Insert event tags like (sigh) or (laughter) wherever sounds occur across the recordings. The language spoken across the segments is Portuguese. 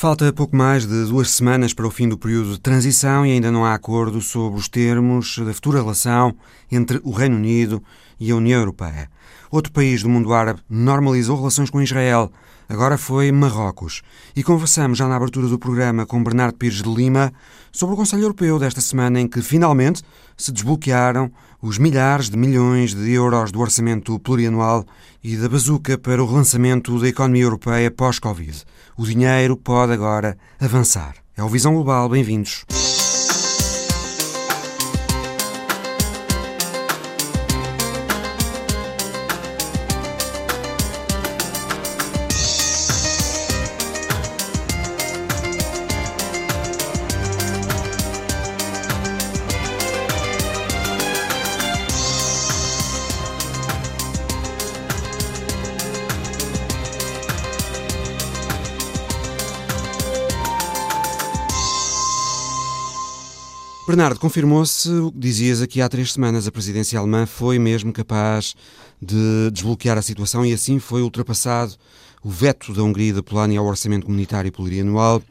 Falta pouco mais de duas semanas para o fim do período de transição e ainda não há acordo sobre os termos da futura relação entre o Reino Unido e a União Europeia. Outro país do mundo árabe normalizou relações com Israel. Agora foi Marrocos. E conversamos já na abertura do programa com Bernardo Pires de Lima sobre o Conselho Europeu desta semana em que finalmente se desbloquearam os milhares de milhões de euros do orçamento plurianual e da bazuca para o relançamento da economia europeia pós-Covid. O dinheiro pode agora avançar. É o Visão Global, bem-vindos. Bernardo, confirmou-se o que dizias aqui há três semanas. A presidência alemã foi mesmo capaz de desbloquear a situação e assim foi ultrapassado o veto da Hungria e da Polónia ao orçamento comunitário plurianual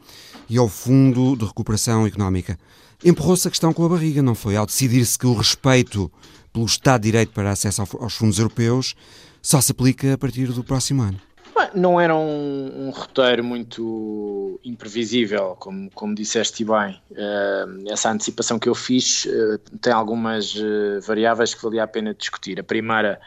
e ao Fundo de Recuperação Económica. Empurrou-se a questão com a barriga, não foi? Ao decidir-se que o respeito pelo Estado de Direito para acesso aos fundos europeus só se aplica a partir do próximo ano. Não era um, um, roteiro muito imprevisível, como, como disseste bem. Uh, essa antecipação que eu fiz uh, tem algumas uh, variáveis que valia a pena discutir. A primeira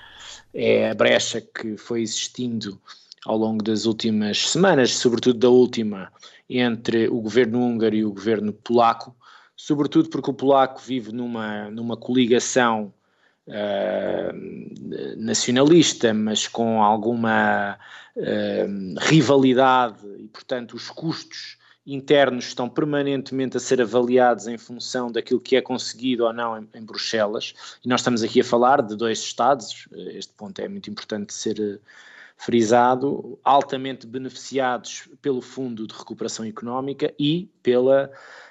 é a brecha que foi existindo ao longo das últimas semanas, sobretudo da última, entre o governo húngaro e o governo polaco, sobretudo porque o polaco vive numa, numa coligação nacionalista, mas com alguma uh, rivalidade e, portanto, os custos internos estão permanentemente a ser avaliados em função daquilo que é conseguido ou não em, em, Bruxelas. E nós estamos aqui a falar de dois Estados, este ponto é muito importante ser uh, frisado, altamente beneficiados pelo Fundo de Recuperação Económica e pelas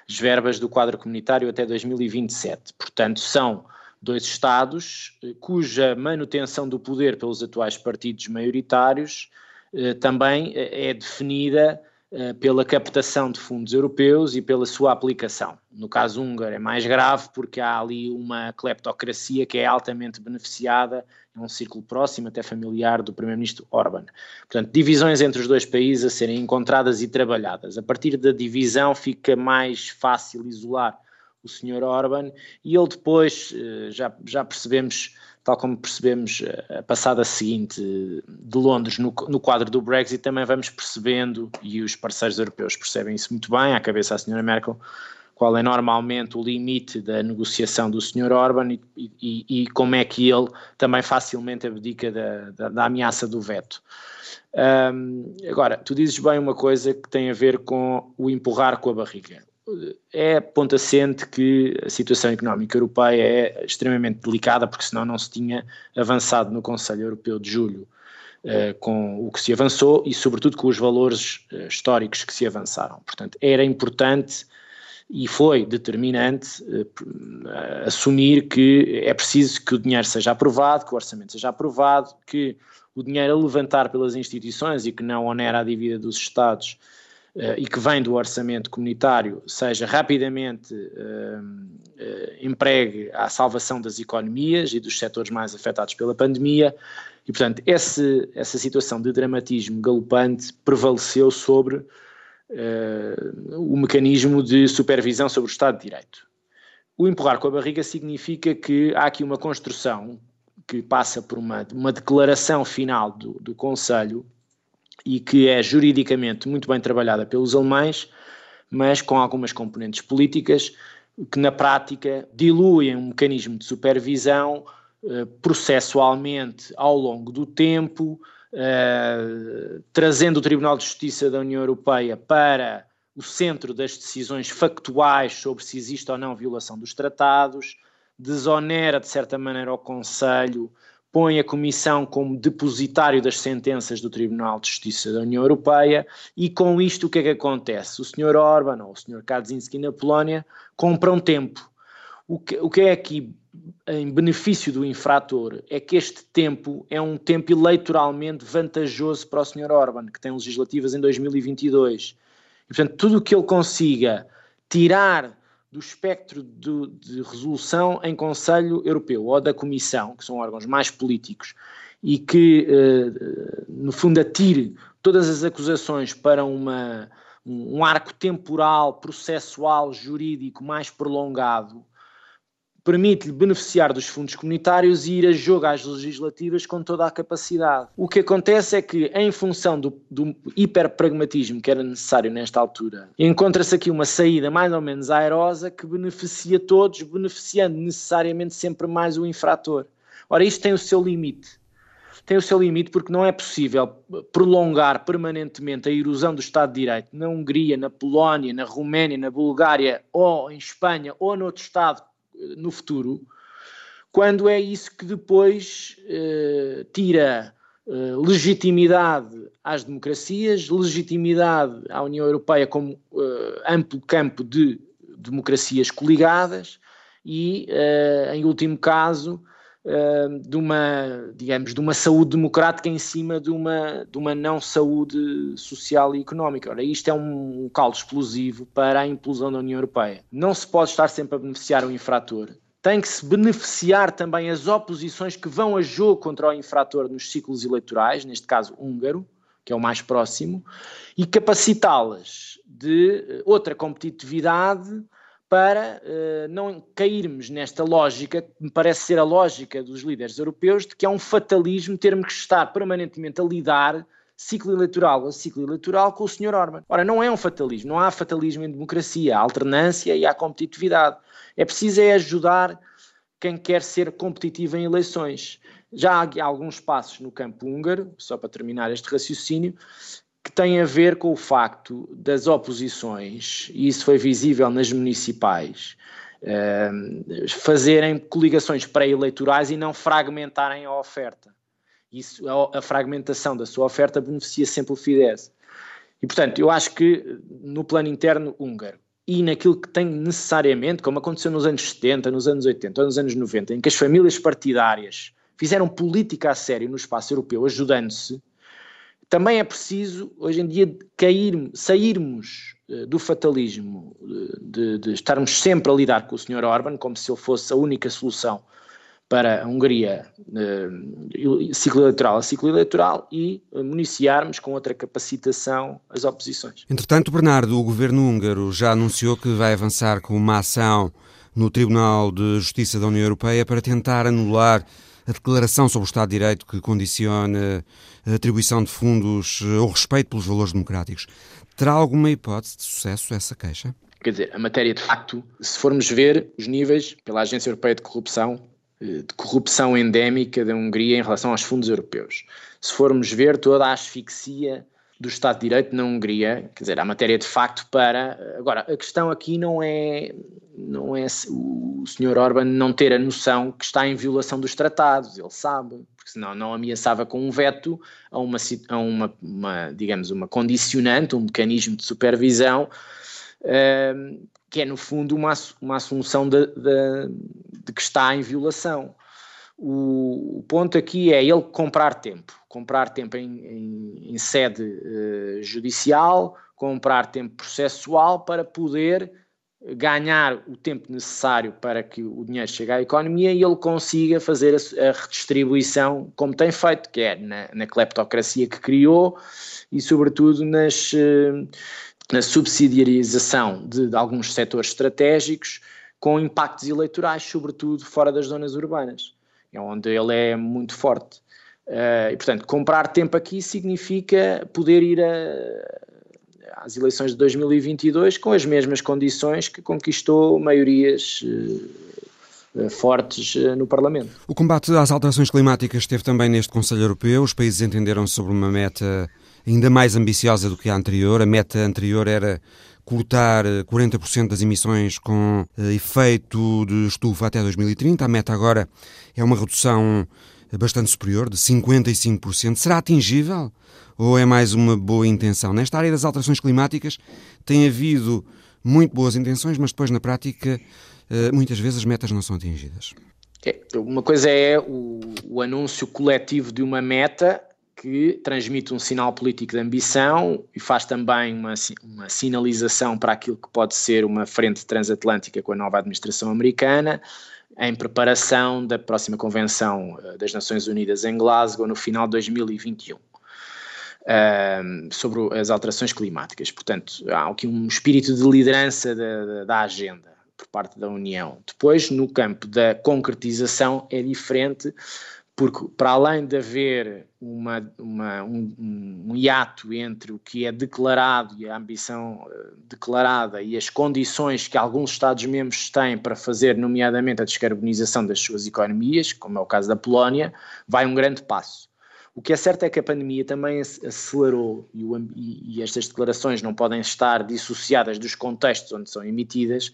verbas do quadro comunitário até 2027. Portanto, são dois Estados eh, cuja manutenção do poder pelos atuais partidos maioritários eh, também eh, é definida pela captação de fundos europeus e pela sua aplicação. No caso húngaro é mais grave porque há ali uma cleptocracia que é altamente beneficiada, é um círculo próximo, até familiar, do primeiro-ministro Orban. Portanto, divisões entre os dois países a serem encontradas e trabalhadas. A partir da divisão fica mais fácil isolar o senhor Orban e ele depois, já, já percebemos tal como percebemos eh, a passada seguinte de Londres no, no, quadro do Brexit, também vamos percebendo, e os parceiros europeus percebem isso muito bem, à cabeça da senhora Merkel, qual é normalmente o limite da negociação do Sr. Orban e, e, e, como é que ele também facilmente abdica da, da, da ameaça do veto. Um, agora, tu dizes bem uma coisa que tem a ver com o empurrar com a barriga é ponto assente que a situação económica europeia é extremamente delicada, porque senão não se tinha avançado no Conselho Europeu de Julho uh, com o que se avançou e, sobretudo, com os valores uh, históricos que se avançaram. Portanto, era importante e foi determinante uh, assumir que é preciso que o dinheiro seja aprovado, que o orçamento seja aprovado, que o dinheiro a levantar pelas instituições e que não onera a dívida dos Estados e que vem do orçamento comunitário seja rapidamente uh, uh, empregue à salvação das economias e dos setores mais afetados pela pandemia. E, portanto, esse, essa situação de dramatismo galopante prevaleceu sobre o mecanismo de supervisão sobre o Estado de Direito. O empurrar com a barriga significa que há aqui uma construção que passa por uma, uma declaração final do, do Conselho e que é juridicamente muito bem trabalhada pelos alemães, mas com algumas componentes políticas que na prática diluem um mecanismo de supervisão eh, processualmente ao longo do tempo, eh, trazendo o Tribunal de Justiça da União Europeia para o centro das decisões factuais sobre se existe ou não violação dos tratados, desonera de certa maneira o Conselho põe a Comissão como depositário das sentenças do Tribunal de Justiça da União Europeia e com isto o que é que acontece? O Sr. Orban ou o Sr. Kaczynski na Polónia compram tempo. O que, o que é aqui em benefício do infrator é que este tempo é um tempo eleitoralmente vantajoso para o Sr. Orban, que tem legislativas em 2022. E, portanto, tudo o que ele consiga tirar do espectro de, de resolução em Conselho Europeu ou da Comissão, que são órgãos mais políticos, e que, eh, no fundo, atire todas as acusações para uma, um arco temporal, processual, jurídico mais prolongado, permite-lhe beneficiar dos fundos comunitários e ir a jogo às legislativas com toda a capacidade. O que acontece é que, em função do, do hiperpragmatismo que era necessário nesta altura, encontra-se aqui uma saída mais ou menos airosa que beneficia todos, beneficiando necessariamente sempre mais o infrator. Ora, isto tem o seu limite. Tem o seu limite porque não é possível prolongar permanentemente a erosão do Estado de Direito na Hungria, na Polónia, na Roménia, na Bulgária ou em Espanha ou noutro Estado no futuro, quando é isso que depois eh, tira eh, legitimidade às democracias, legitimidade à União Europeia como eh, amplo campo de democracias coligadas e, em último caso, de uma, digamos, de uma saúde democrática em cima de uma, de uma não saúde social e económica. Ora, isto é um, caldo explosivo para a implosão da União Europeia. Não se pode estar sempre a beneficiar o infrator. Tem que se beneficiar também as oposições que vão a jogo contra o infrator nos ciclos eleitorais, neste caso húngaro, que é o mais próximo, e capacitá-las de outra competitividade para uh, não cairmos nesta lógica, que me parece ser a lógica dos líderes europeus, de que é um fatalismo termos que estar permanentemente a lidar ciclo eleitoral a ciclo eleitoral com o Sr. Orban. Ora, não é um fatalismo, não há fatalismo em democracia, há alternância e há competitividade. É preciso é ajudar quem quer ser competitivo em eleições. Já há alguns passos no campo húngaro, só para terminar este raciocínio, que tem a ver com o facto das oposições, e isso foi visível nas municipais, uh, fazerem coligações pré-eleitorais e não fragmentarem a oferta. Isso, a, fragmentação da sua oferta beneficia sempre o Fidesz. E, portanto, eu acho que no plano interno húngaro e naquilo que tem necessariamente, como aconteceu nos anos 70, nos anos 80 ou nos anos 90, em que as famílias partidárias fizeram política a sério no espaço europeu, ajudando-se, também é preciso, hoje em dia, cair, sairmos uh, do fatalismo eh, de, de, estarmos sempre a lidar com o Sr. Orban, como se ele fosse a única solução para a Hungria, uh, ciclo eleitoral a ciclo eleitoral, e municiarmos com outra capacitação as oposições. Entretanto, Bernardo, o governo húngaro já anunciou que vai avançar com uma ação no Tribunal de Justiça da União Europeia para tentar anular a declaração sobre o Estado de Direito que condiciona a atribuição de fundos ou respeito pelos valores democráticos. Terá alguma hipótese de sucesso essa queixa? Quer dizer, a matéria de facto, se formos ver os níveis pela Agência Europeia de Corrupção, eh, de corrupção endémica da Hungria em relação aos fundos europeus, se formos ver toda a asfixia do Estado de Direito na Hungria, quer dizer, a matéria de facto para. Agora, a questão aqui não é, não é o Sr. Orban não ter a noção que está em violação dos tratados, ele sabe, porque senão não ameaçava com um veto a uma, a uma, uma digamos, uma condicionante, um mecanismo de supervisão, uh, que é no fundo uma, uma assunção de, de, de que está em violação. O, o, ponto aqui é ele comprar tempo, comprar tempo em, em, em sede uh, judicial, comprar tempo processual para poder ganhar o tempo necessário para que o dinheiro chegue à economia e ele consiga fazer a, a redistribuição como tem feito, que é na, na cleptocracia que criou e sobretudo nas, uh, na subsidiarização de, de alguns setores estratégicos com impactos eleitorais, sobretudo fora das zonas urbanas é onde ele é muito forte. Uh, e, portanto, comprar tempo aqui significa poder ir a, às eleições de 2022 com as mesmas condições que conquistou maiorias uh, fortes uh, no Parlamento. O combate às alterações climáticas esteve também neste Conselho Europeu. Os países entenderam sobre uma meta ainda mais ambiciosa do que a anterior. A meta anterior era cortar 40% das emissões com efeito de estufa até 2030. A meta agora é uma redução bastante superior, de 55%. Será atingível? Ou é mais uma boa intenção? Nesta área das alterações climáticas tem havido muito boas intenções, mas depois na prática eh, muitas vezes as metas não são atingidas. É, uma coisa é o, o, anúncio coletivo de uma meta que transmite um sinal político de ambição e faz também uma, uma sinalização para aquilo que pode ser uma frente transatlântica com a nova administração americana, em preparação da próxima Convenção eh, das Nações Unidas em Glasgow no final de 2021. Uh, sobre as alterações climáticas. Portanto, há aqui um espírito de liderança da, da, da, agenda por parte da União. Depois, no campo da concretização, é diferente, porque para além de haver uma, uma, um, um hiato entre o que é declarado e a ambição uh, declarada e as condições que alguns Estados-membros têm para fazer, nomeadamente a descarbonização das suas economias, como é o caso da Polónia, vai um grande passo. O que é certo é que a pandemia também acelerou, e, o, e estas declarações não podem estar dissociadas dos contextos onde são emitidas,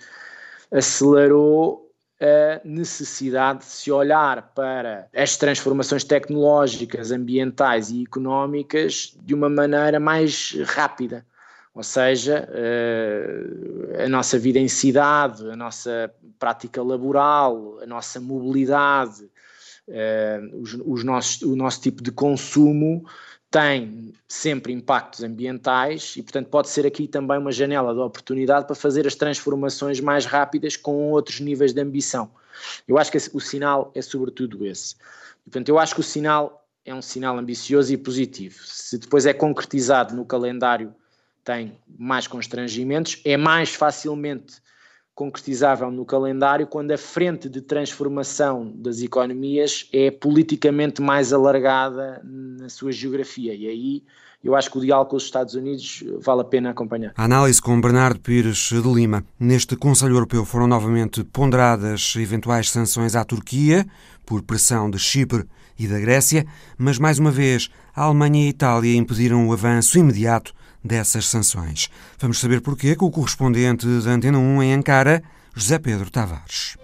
acelerou a necessidade de se olhar para as transformações tecnológicas, ambientais e económicas de uma maneira mais rápida. Ou seja, eh, a nossa vida em cidade, a nossa prática laboral, a nossa mobilidade, eh, os, os nossos, o nosso tipo de consumo tem sempre impactos ambientais e, portanto, pode ser aqui também uma janela de oportunidade para fazer as transformações mais rápidas com outros níveis de ambição. Eu acho que o sinal é sobretudo esse. Portanto, eu acho que o sinal é um sinal ambicioso e positivo. Se depois é concretizado no calendário, tem mais constrangimentos, é mais facilmente concretizável no calendário quando a frente de transformação das economias é politicamente mais alargada na sua geografia. E aí eu acho que o diálogo com os Estados Unidos vale a pena acompanhar. A análise com Bernardo Pires de Lima. Neste Conselho Europeu foram novamente ponderadas eventuais sanções à Turquia por pressão de Chipre e da Grécia, mas mais uma vez a Alemanha e a Itália impediram o avanço imediato dessas sanções. Vamos saber porquê com o correspondente da Antena 1 em Ankara, José Pedro Tavares.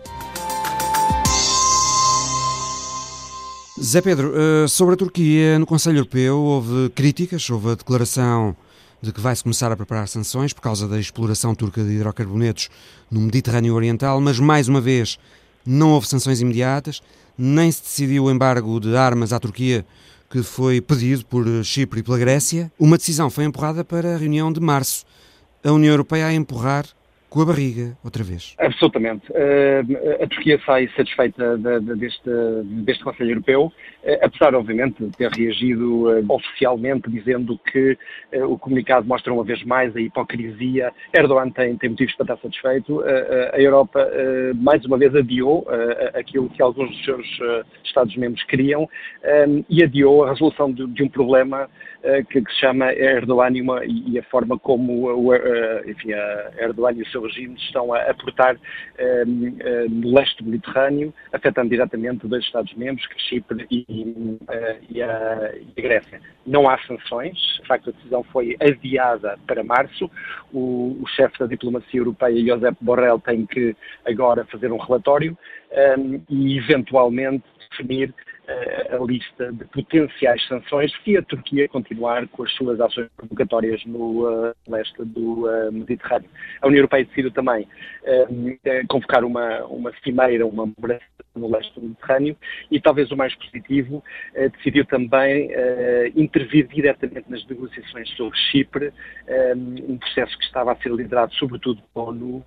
Zé Pedro, eh, sobre a Turquia, no Conselho Europeu houve críticas, houve a declaração de que vai-se começar a preparar sanções por causa da exploração turca de hidrocarbonetos no Mediterrâneo Oriental, mas mais uma vez não houve sanções imediatas, nem se decidiu o embargo de armas à Turquia que foi pedido por Chipre e pela Grécia. Uma decisão foi empurrada para a reunião de março. A União Europeia a empurrar com a barriga, outra vez. Absolutamente. Uh, a Turquia sai satisfeita de, de, deste, deste Conselho Europeu, apesar, obviamente, de ter reagido uh, oficialmente dizendo que o comunicado mostra uma vez mais a hipocrisia. Erdogan tem, tem motivos para estar satisfeito. a Europa, mais uma vez, adiou aquilo que alguns dos seus Estados-membros queriam e adiou a resolução de, de um problema que, que, se chama Erdogan e, uma, e, a forma como o, enfim, Erdogan e o seu regime estão a aportar um, uh, no leste Mediterrâneo, afetando diretamente dois Estados-membros, Chipre e, uh, e, a, e, a, Grécia. Não há sanções, de facto a decisão foi adiada para março. O, o chefe da diplomacia europeia, Josep Borrell, tem que agora fazer um relatório um, e eventualmente definir a lista de potenciais sanções se a Turquia continuar com as suas ações provocatórias no uh, leste do uh, Mediterrâneo. A União Europeia decidiu também uh, convocar uma, uma cimeira, uma mudança no leste do Mediterrâneo e talvez o mais positivo, decidiu também intervir diretamente nas negociações sobre Chipre, um processo que estava a ser liderado sobretudo pela ONU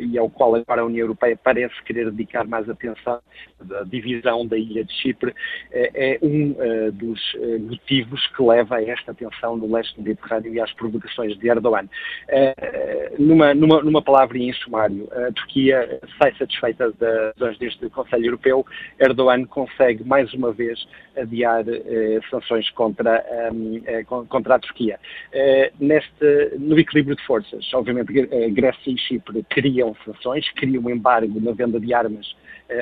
e ao qual agora a União Europeia parece querer dedicar mais atenção da divisão da ilha de Chipre eh, é um eh, dos eh, motivos que leva a esta tensão no leste do Mediterrâneo e às provocações de Erdogan. Numa, numa, numa palavra em sumário, a Turquia sai satisfeita das deste Conselho Europeu. Erdogan consegue mais uma vez adiar sanções contra, contra a Turquia. Neste, no equilíbrio de forças, obviamente, Grécia e Chipre queriam sanções, queriam um embargo na venda de armas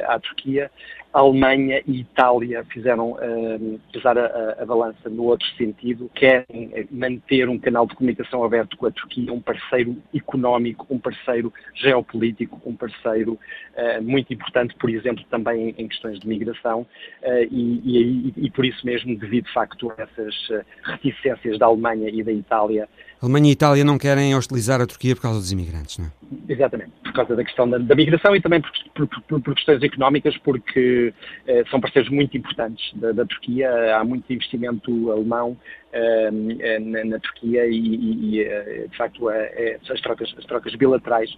à Turquia. A Alemanha e Itália fizeram uh, pesar a, a, balança no outro sentido, querem eh, manter um canal de comunicação aberto com a Turquia, um parceiro económico, um parceiro geopolítico, um parceiro uh, muito importante, por exemplo, também em, questões de migração, uh, e, e, e, por isso mesmo, devido de facto a essas reticências da Alemanha e da Itália. A Alemanha e a Itália não querem hostilizar a Turquia por causa dos imigrantes, não é? Exatamente causa da questão da, da migração e também por, por, por, por questões económicas, porque uh, são parceiros muito importantes da, da, Turquia. Há muito investimento alemão uh, na, na, Turquia e, e, e de facto, as, trocas, as trocas bilaterais,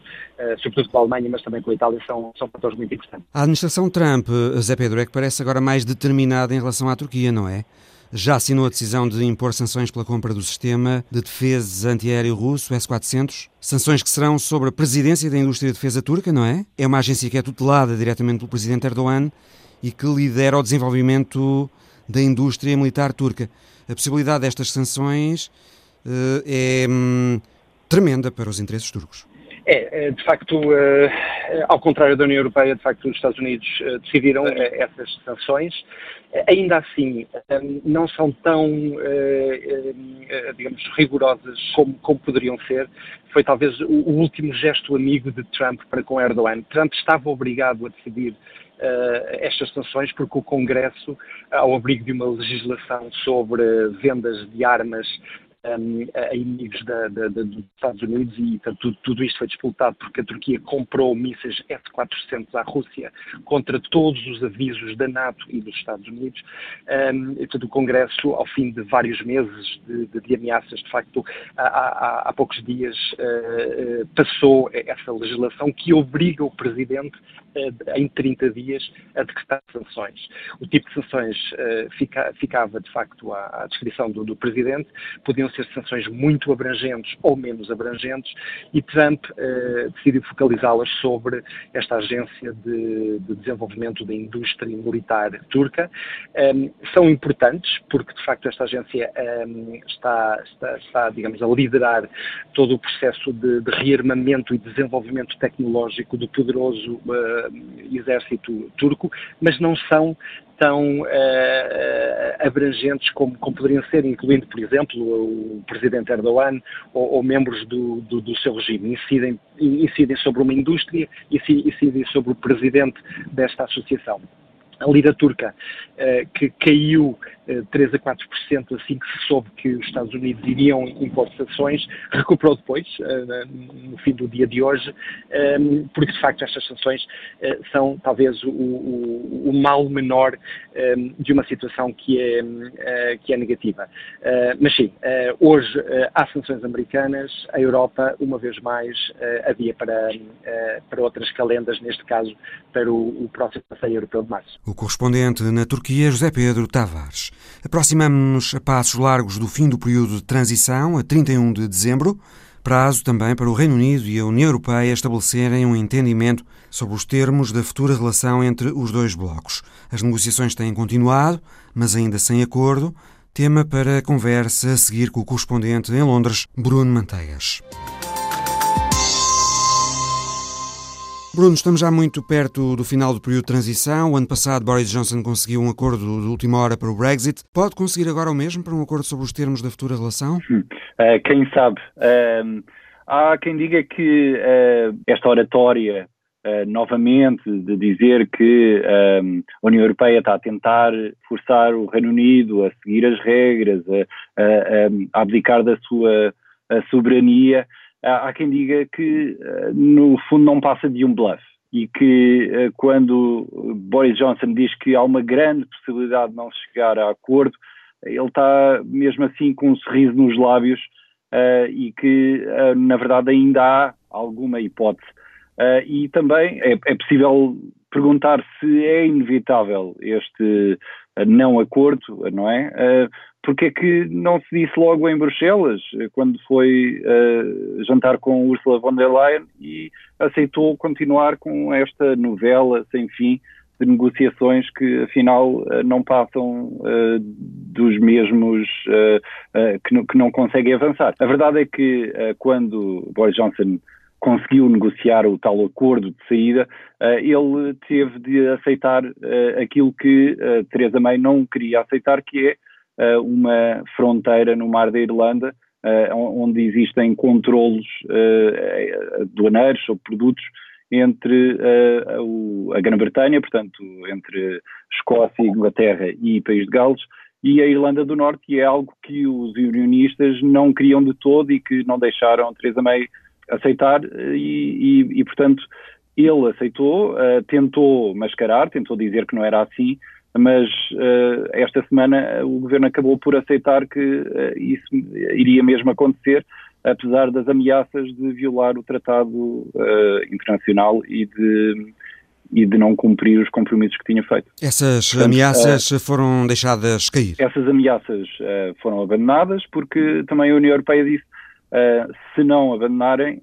sobretudo com a Alemanha, mas também com a Itália, são, são fatores muito importantes. A administração Trump, Zé Pedro, é que parece agora mais determinada em relação à Turquia, não é? Já assinou a decisão de impor sanções pela compra do sistema de defesa antiaéreo russo S-400. Sanções que serão sobre a presidência da indústria de defesa turca, não é? É uma agência que é tutelada diretamente pelo presidente Erdogan e que lidera o desenvolvimento da indústria militar turca. A possibilidade destas sanções uh, é hum, tremenda para os interesses turcos. É, é, de facto, uh, ao contrário da União Europeia, de facto, os Estados Unidos uh, decidiram uh, essas sanções. ainda assim, não são tão, digamos, rigorosas como, como, poderiam ser. Foi talvez o, último gesto amigo de Trump para com Erdogan. Trump estava obrigado a decidir estas sanções porque o Congresso, ao abrigo de uma legislação sobre vendas de armas um, a inimigos da, da, da, dos Estados Unidos e tudo, tudo, isto foi disputado porque a Turquia comprou mísseis S-400 à Rússia contra todos os avisos da NATO e dos Estados Unidos. Um, e, portanto, o Congresso, ao fim de vários meses de, de, de ameaças, de facto, há, há, há poucos dias uh, passou essa legislação que obriga o Presidente uh, em 30 dias a decretar sanções. O tipo de sanções uh, fica, ficava, de facto, à, à descrição do, do Presidente, podiam ser sanções muito abrangentes ou menos abrangentes, e Trump eh, decidiu focalizá-las sobre esta agência de, de, desenvolvimento da indústria militar turca. Um, ehm, são importantes porque, de facto, esta agência um, ehm, está, está, está, digamos, a liderar todo o processo de, de rearmamento e desenvolvimento tecnológico do poderoso uh, exército turco, mas não são tão uh, abrangentes como, como, poderiam ser, incluindo, por exemplo, o presidente Erdogan ou, ou membros do, do, do, seu regime. Incidem, incidem sobre uma indústria, incidem sobre o presidente desta associação a lira turca, uh, que caiu 3 a 4% assim que se soube que os Estados Unidos iriam impor sanções, recuperou depois, eh, no fim do dia de hoje, ehm, porque de facto estas sanções eh, são talvez o, o, o mal menor ehm, de uma situação que é, eh, que é negativa. Mas sim, hoje há sanções americanas, a Europa, uma vez mais, havia para, para outras calendas, neste caso para o, o próximo Passeio Europeu de Março. O correspondente na Turquia, José Pedro Tavares. Aproximamos-nos a passos largos do fim do período de transição, a 31 de dezembro, prazo também para o Reino Unido e a União Europeia estabelecerem um entendimento sobre os termos da futura relação entre os dois blocos. As negociações têm continuado, mas ainda sem acordo. Tema para a conversa a seguir com o correspondente em Londres, Bruno Manteigas. Bruno, estamos já muito perto do final do período de transição. O ano passado, Boris Johnson conseguiu um acordo de última hora para o Brexit. Pode conseguir agora o mesmo para um acordo sobre os termos da futura relação? Uh, quem sabe? Uh, há quem diga que uh, esta oratória, novamente, de dizer que a União Europeia está a tentar forçar o Reino Unido a seguir as regras, a, a, a abdicar da sua soberania há quem diga que, eh, no fundo, não passa de um bluff e que eh, quando Boris Johnson diz que há uma grande possibilidade de não chegar a acordo, ele está mesmo assim com um sorriso nos lábios uh, e que, uh, na verdade, ainda há alguma hipótese. Uh, e também é, é, possível perguntar se é inevitável este não acordo, não é? Porque é que não se disse logo em Bruxelas, quando foi uh, jantar com Ursula von der Leyen e aceitou continuar com esta novela sem fim de negociações que afinal uh, não passam uh, dos mesmos que, não, que, não conseguem avançar. A verdade é que quando Boris Johnson conseguiu negociar o tal acordo de saída, ele teve de aceitar aquilo que Theresa May não queria aceitar, que é uh, uma fronteira no mar da Irlanda, uh, onde existem controlos uh, aduaneiros sobre produtos entre a Grã-Bretanha, portanto, entre Escócia, Inglaterra e País de Gales, e a Irlanda do Norte, e é algo que os unionistas não queriam de todo e que não deixaram Theresa May aceitar e, e, e portanto, ele aceitou, tentou mascarar, tentou dizer que não era assim, mas uh, esta semana o governo acabou por aceitar que uh, isso iria mesmo acontecer, apesar das ameaças de violar o tratado internacional e de e de não cumprir os compromissos que tinha feito. Essas Portanto, ameaças uh, foram deixadas cair? Essas ameaças uh, foram abandonadas porque também a União Europeia disse uh, se não abandonarem,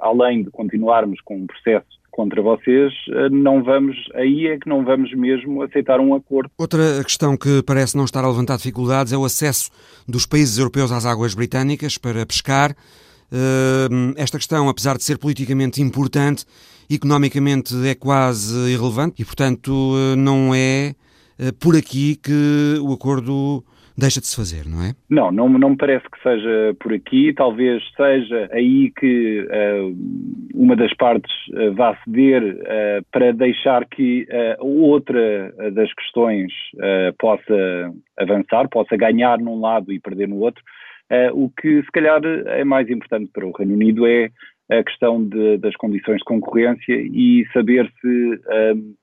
além de continuarmos com um processo contra vocês, não vamos, aí é que não vamos mesmo aceitar um acordo. Outra questão que parece não estar a levantar dificuldades é o acesso dos países europeus às águas britânicas para pescar. Esta questão, apesar de ser politicamente importante, economicamente é quase irrelevante e, portanto, não é por aqui que o acordo deixa de se fazer, não é? Não, não, não me parece que seja por aqui. Talvez seja aí que uh, uma das partes uh, vá ceder uh, para deixar que outra das questões possa avançar, possa ganhar num lado e perder no outro. o que se calhar é mais importante para o Reino Unido é a questão de, das condições de concorrência e saber se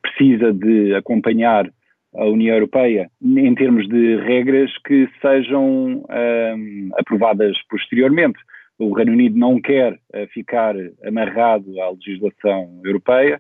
precisa de acompanhar a União Europeia em termos de regras que sejam um, aprovadas posteriormente. O Reino Unido não quer uh, ficar amarrado à legislação europeia,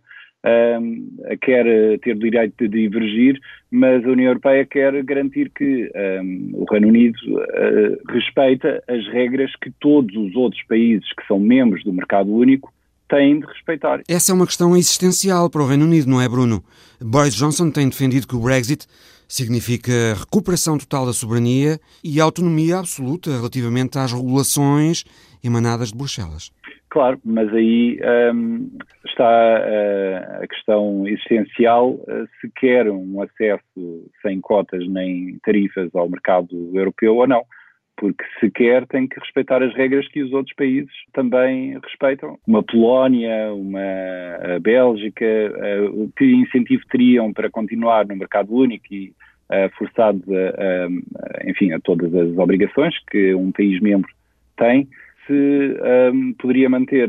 um, quer ter o direito de divergir, mas a União Europeia quer garantir que um, o Reino Unido uh, respeita as regras que todos os outros países que são membros do mercado único têm de respeitar. Essa é uma questão existencial para o Reino Unido, não é, Bruno? Boris Johnson tem defendido que o Brexit significa recuperação total da soberania e autonomia absoluta relativamente às regulações emanadas de Bruxelas. Claro, mas aí um, está uh, a questão existencial uh, se quer um acesso sem cotas nem tarifas ao mercado europeu ou não porque se quer tem que respeitar as regras que os outros países também respeitam. Uma Polónia, uma Bélgica, que incentivo teriam para continuar no mercado único e forçados a, a, enfim, a todas as obrigações que um país membro tem, se um, poderia manter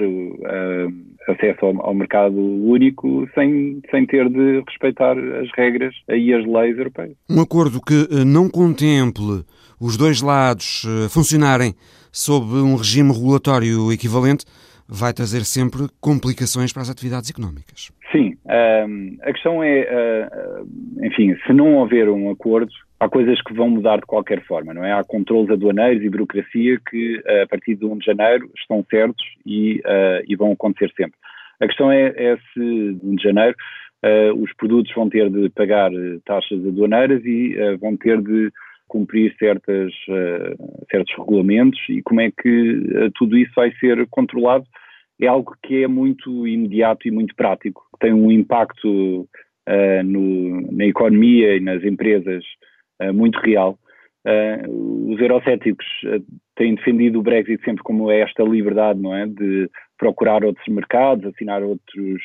acesso ao, ao, mercado único sem, sem ter de respeitar as regras e as leis europeias. Um acordo que não contemple os dois lados eh, funcionarem sob um regime regulatório equivalente, vai trazer sempre complicações para as atividades económicas. Sim, ehm, a questão é, uh, enfim, se não houver um acordo, há coisas que vão mudar de qualquer forma, não é? Há controles aduaneiros e burocracia que, a partir de 1 de janeiro, estão certos e, e vão acontecer sempre. A questão é, é se, 1 de janeiro, os produtos vão ter de pagar taxas aduaneiras e vão ter de cumprir certas, uh, certos regulamentos e como é que uh, tudo isso vai ser controlado é algo que é muito imediato e muito prático, tem um impacto uh, no, na economia e nas empresas muito real. os eurocéticos têm defendido o Brexit sempre como esta liberdade, não é, de procurar outros mercados, assinar outros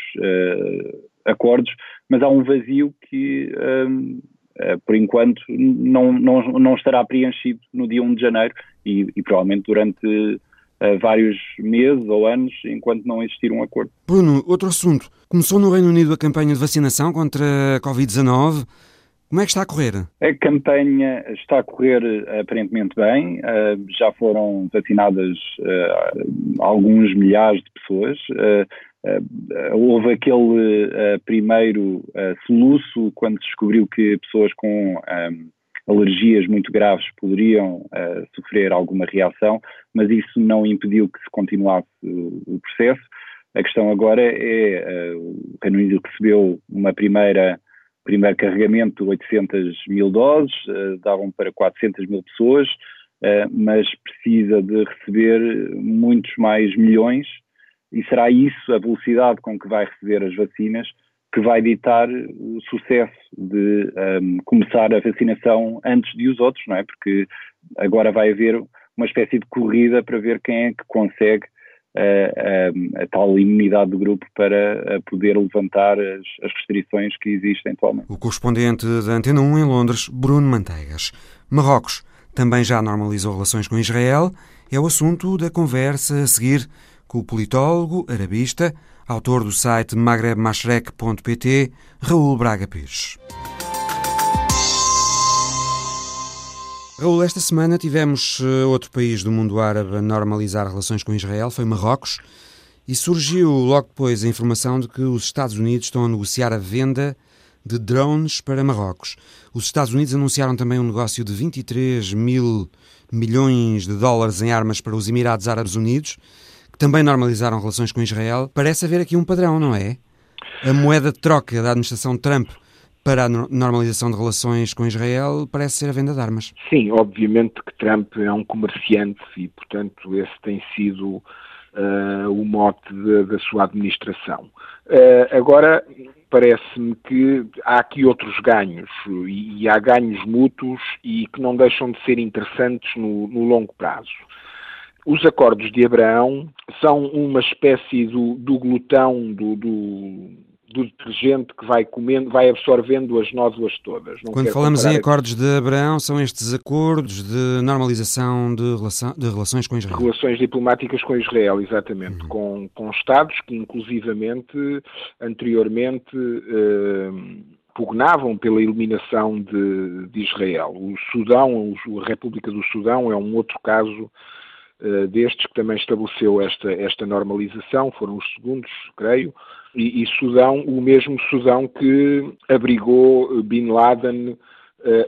acordos, mas há um vazio que eh, por enquanto, não, não, não estará preenchido no dia 1 de janeiro e, e provavelmente durante uh, vários meses ou anos, enquanto não existir um acordo. Bruno, outro assunto. Começou no Reino Unido a campanha de vacinação contra a Covid-19. Como é que está a correr? A campanha está a correr aparentemente bem. Já foram vacinadas alguns milhares de pessoas. Uh, Uh, houve aquele uh, primeiro uh, soluço quando se descobriu que pessoas com alergias muito graves poderiam sofrer alguma reação, mas isso não impediu que se continuasse o processo. A questão agora é, o Reino Unido recebeu uma primeira primeiro carregamento de 800 mil doses, davam para 400 mil pessoas, mas precisa de receber muitos mais milhões e será isso, a velocidade com que vai receber as vacinas, que vai ditar o sucesso de um, começar a vacinação antes de os outros, não é? Porque agora vai haver uma espécie de corrida para ver quem é que consegue uh, a tal imunidade do grupo para uh, poder levantar as, as, restrições que existem atualmente. O correspondente da Antena 1 em Londres, Bruno Manteigas. Marrocos também já normalizou relações com Israel. É o assunto da conversa a seguir com o politólogo arabista, autor do site magrebmashrek.pt, Raul Braga Pires. Raul, esta semana tivemos eh, outro país do mundo árabe a normalizar relações com Israel, foi Marrocos, e surgiu logo depois a informação de que os Estados Unidos estão a negociar a venda de drones para Marrocos. Os Estados Unidos anunciaram também um negócio de 23 mil milhões de dólares em armas para os Emirados Árabes Unidos, que também normalizaram relações com Israel. Parece haver aqui um padrão, não é? A moeda de troca da administração Trump para a normalização de relações com Israel parece ser a venda de armas. Sim, obviamente que Trump é um comerciante e, portanto, esse tem sido uh, o mote de, da sua administração. Uh, agora, parece-me que há aqui outros ganhos e, e, há ganhos mútuos e que não deixam de ser interessantes no, no longo prazo. Os acordos de Abraão são uma espécie do, do glutão do, do do detergente que vai comendo, vai absorvendo as nódoas todas. Não Quando falamos em acordos de Abraão, são estes acordos de normalização de, relação, de relações com Israel? Relações diplomáticas com Israel, exatamente. Uhum. Com, com Estados que, inclusivamente, anteriormente. Eh, pugnavam pela eliminação de, de, Israel. O Sudão, a República do Sudão, é um outro caso uh, destes que também estabeleceu esta, esta normalização, foram os segundos, creio, e, e Sudão, o mesmo Sudão que abrigou Bin Laden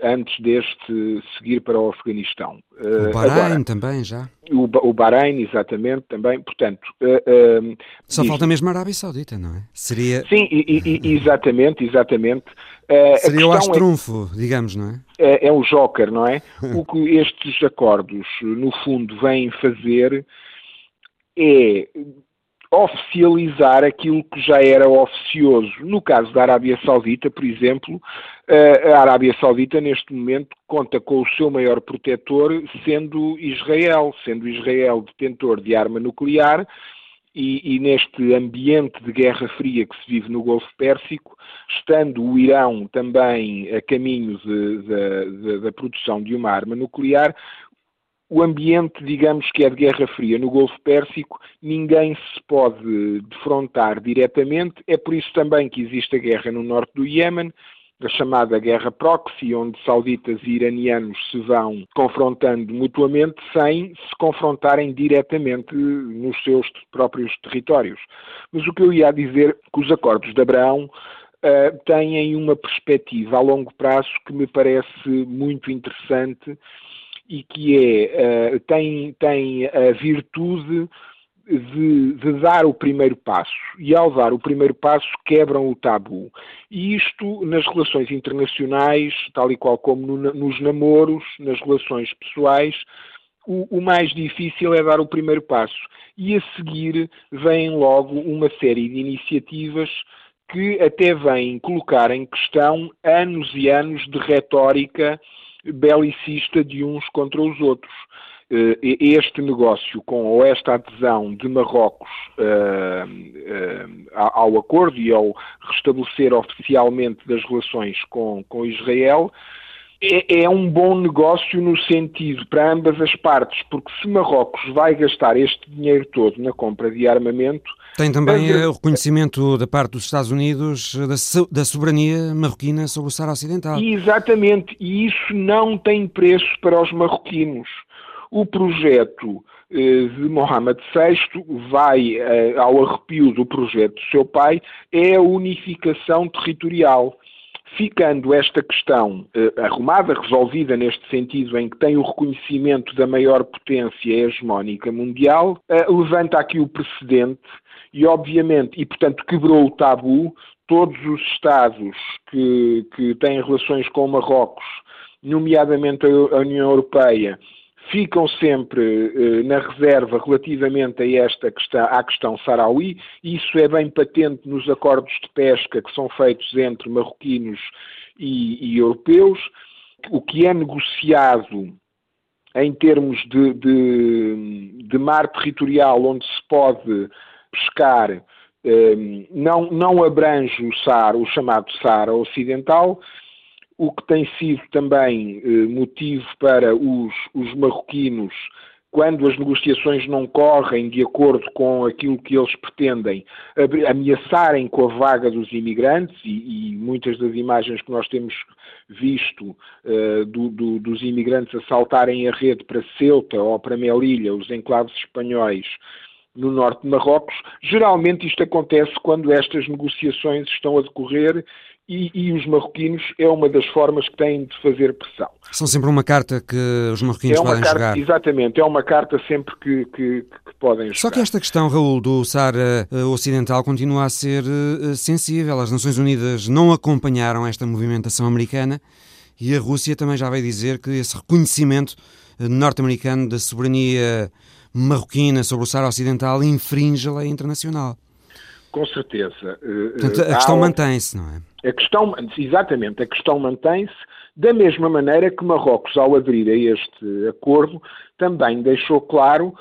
antes deste seguir para o Afeganistão. Uh, o Bahrein agora, também já. O, o Bahrein, exatamente, também. Portanto, uh, só falta mesmo a Arábia Saudita, não é? Seria. Sim, e, e, exatamente, exatamente. Seria o astrunfo, é, digamos, não é? é? É o joker, não é? (laughs) o que estes acordos, no fundo, vêm fazer é oficializar aquilo que já era oficioso. No caso da Arábia Saudita, por exemplo, eh, a Arábia Saudita neste momento conta com o seu maior protetor sendo Israel, sendo Israel detentor de arma nuclear e, e, neste ambiente de Guerra Fria que se vive no Golfo Pérsico, estando o Irão também a caminho da produção de uma arma nuclear, o ambiente, digamos que é de Guerra Fria no Golfo Pérsico, ninguém se pode defrontar diretamente. É por isso também que existe a guerra no norte do Iémen, a chamada guerra proxy, onde sauditas e iranianos se vão confrontando mutuamente sem se confrontarem diretamente nos seus próprios territórios. Mas o que eu ia dizer que os acordos de Abraão uh, têm uma perspectiva a longo prazo que me parece muito interessante e que é, uh, tem, tem a virtude de, de, dar o primeiro passo. E ao dar o primeiro passo, quebram o tabu. E isto nas relações internacionais, tal e qual como no, nos namoros, nas relações pessoais, o, o, mais difícil é dar o primeiro passo. E a seguir vem logo uma série de iniciativas que até vêm colocar em questão anos e anos de retórica belicista de uns contra os outros. Eh, este negócio com ou esta adesão de Marrocos uh, uh, ao acordo e ao restabelecer oficialmente das relações com, com Israel é, é, um bom negócio no sentido para ambas as partes, porque se Marrocos vai gastar este dinheiro todo na compra de armamento. Tem também o reconhecimento da parte dos Estados Unidos da, da soberania marroquina sobre o Saara Ocidental. Exatamente, e isso não tem preço para os marroquinos. O projeto eh, de Mohamed VI vai eh, ao arrepio do projeto do seu pai, é a unificação territorial ficando esta questão eh, arrumada, resolvida neste sentido em que tem o reconhecimento da maior potência hegemónica mundial, eh, levanta aqui o precedente e, obviamente, e portanto quebrou o tabu, todos os Estados que, que têm relações com Marrocos, nomeadamente a União Europeia, ficam sempre eh, na reserva relativamente a esta questão, à questão sarauí, isso é bem patente nos acordos de pesca que são feitos entre marroquinos e, e europeus. O que é negociado em termos de, de, de mar territorial onde se pode pescar eh, não, não abrange o SAR, o chamado SAR ocidental, o que tem sido também eh, motivo para os, os marroquinos quando as negociações não correm de acordo com aquilo que eles pretendem, ameaçarem com a vaga dos imigrantes, e, e muitas das imagens que nós temos visto uh, do, do, dos imigrantes assaltarem a rede para Ceuta ou para Melilla, os enclaves espanhóis, no norte de Marrocos. Geralmente isto acontece quando estas negociações estão a decorrer e, e, os marroquinos é uma das formas que têm de fazer pressão. São sempre uma carta que os marroquinos é podem carta, jogar. Exatamente, é uma carta sempre que, que, que podem jogar. Só que esta questão, Raul, do Saara eh, Ocidental continua a ser uh, sensível. As Nações Unidas não acompanharam esta movimentação americana e a Rússia também já veio dizer que esse reconhecimento eh, norte-americano da soberania marroquina sobre o Saara Ocidental infringe a lei internacional. Com certeza. Portanto, a questão mantém-se, não é? A questão, exatamente, a questão mantém-se da mesma maneira que Marrocos, ao aderir a este acordo, também deixou claro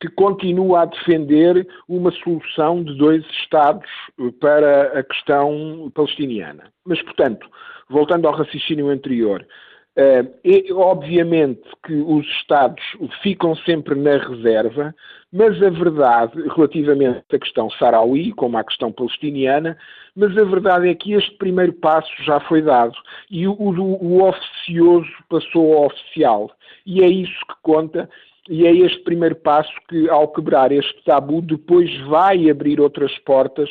que continua a defender uma solução de dois Estados para a questão palestiniana. Mas, portanto, voltando ao raciocínio anterior, é, obviamente que os Estados ficam sempre na reserva, mas a verdade, relativamente à questão saraui, como à questão palestiniana, mas a verdade é que este primeiro passo já foi dado e o, o, o oficioso passou ao oficial. E é isso que conta, e é este primeiro passo que, ao quebrar este tabu, depois vai abrir outras portas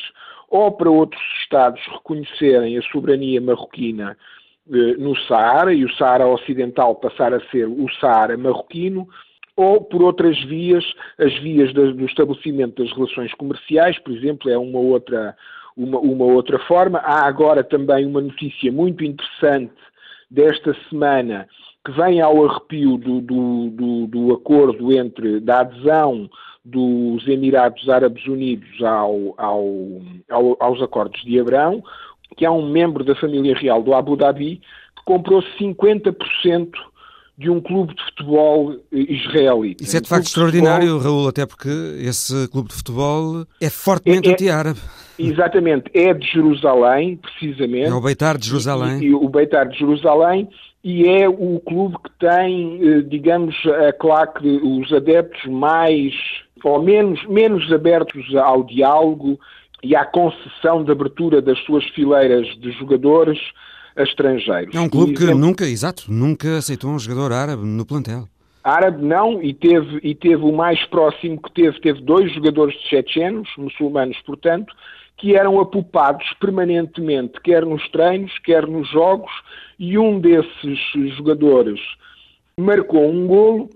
ou para outros Estados reconhecerem a soberania marroquina no Saara e o Saara Ocidental passar a ser o Saara marroquino, ou por outras vias, as vias do estabelecimento das relações comerciais, por exemplo, é uma outra, uma, uma outra forma. Há agora também uma notícia muito interessante desta semana que vem ao arrepio do, do, do, do, acordo entre, da adesão dos Emirados Árabes Unidos ao, ao, ao, aos acordos de Abrão, que é um membro da família real do Abu Dhabi, que comprou 50% de um clube de futebol israelita. Isso é de facto extraordinário, futebol... Raul, até porque esse clube de futebol é fortemente é, é, anti-árabe. Exatamente, é de Jerusalém, precisamente. É o Beitar de Jerusalém. E, e, o Beitar de Jerusalém, e é o clube que tem, eh, digamos, a claque, os adeptos mais ou menos, menos abertos ao diálogo e à concessão de abertura das suas fileiras de jogadores a estrangeiros. É um clube que nunca, exato, nunca aceitou um jogador árabe no plantel. Árabe não, e teve, e teve o mais próximo que teve, teve dois jogadores de chechenos, muçulmanos, portanto, que eram apupados permanentemente, quer nos treinos, quer nos jogos, e um desses jogadores marcou um golo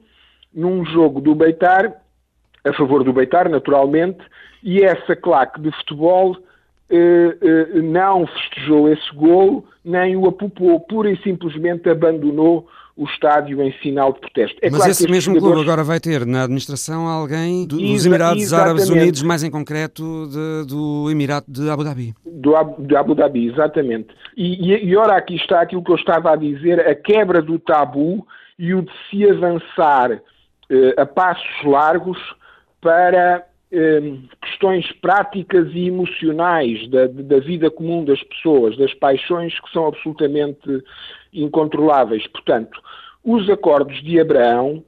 num jogo do Beitar, a favor do Beitar, naturalmente, e essa claque de futebol eh, eh, não festejou esse golo, nem o apupou, pura e simplesmente abandonou o estádio em sinal de protesto. É Mas claro esse mesmo jogadores... clube agora vai ter na administração alguém do, dos Emirados Árabes Unidos, mais em concreto de, do Emirato de Abu Dhabi. Do, de Abu Dhabi, exatamente. E, e, e ora aqui está aquilo que eu estava a dizer, a quebra do tabu e o de se avançar eh, a passos largos para eh, questões práticas e emocionais da, da, vida comum das pessoas, das paixões que são absolutamente incontroláveis. Portanto, os acordos de Abraão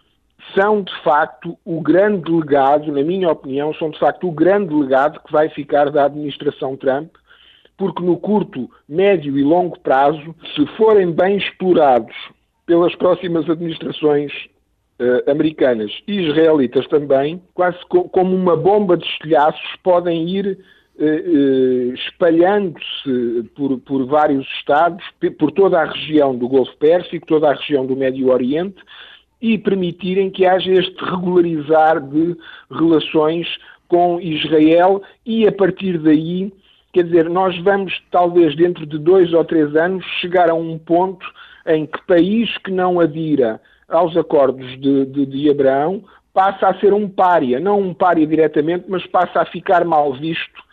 são de facto o grande legado, na minha opinião, são de facto o grande legado que vai ficar da administração Trump, porque no curto, médio e longo prazo, se forem bem explorados pelas próximas administrações uh, americanas e israelitas também, quase co como uma bomba de estilhaços, podem ir uh, espalhando-se por, por vários estados, por toda a região do Golfo Pérsico, toda a região do Médio Oriente, e permitirem que haja este regularizar de relações com Israel e a partir daí, quer dizer, nós vamos talvez dentro de dois ou três anos chegar a um ponto em que país que não adira aos acordos de, de, de Abraão, passa a ser um pária, não um pária diretamente, mas passa a ficar mal visto.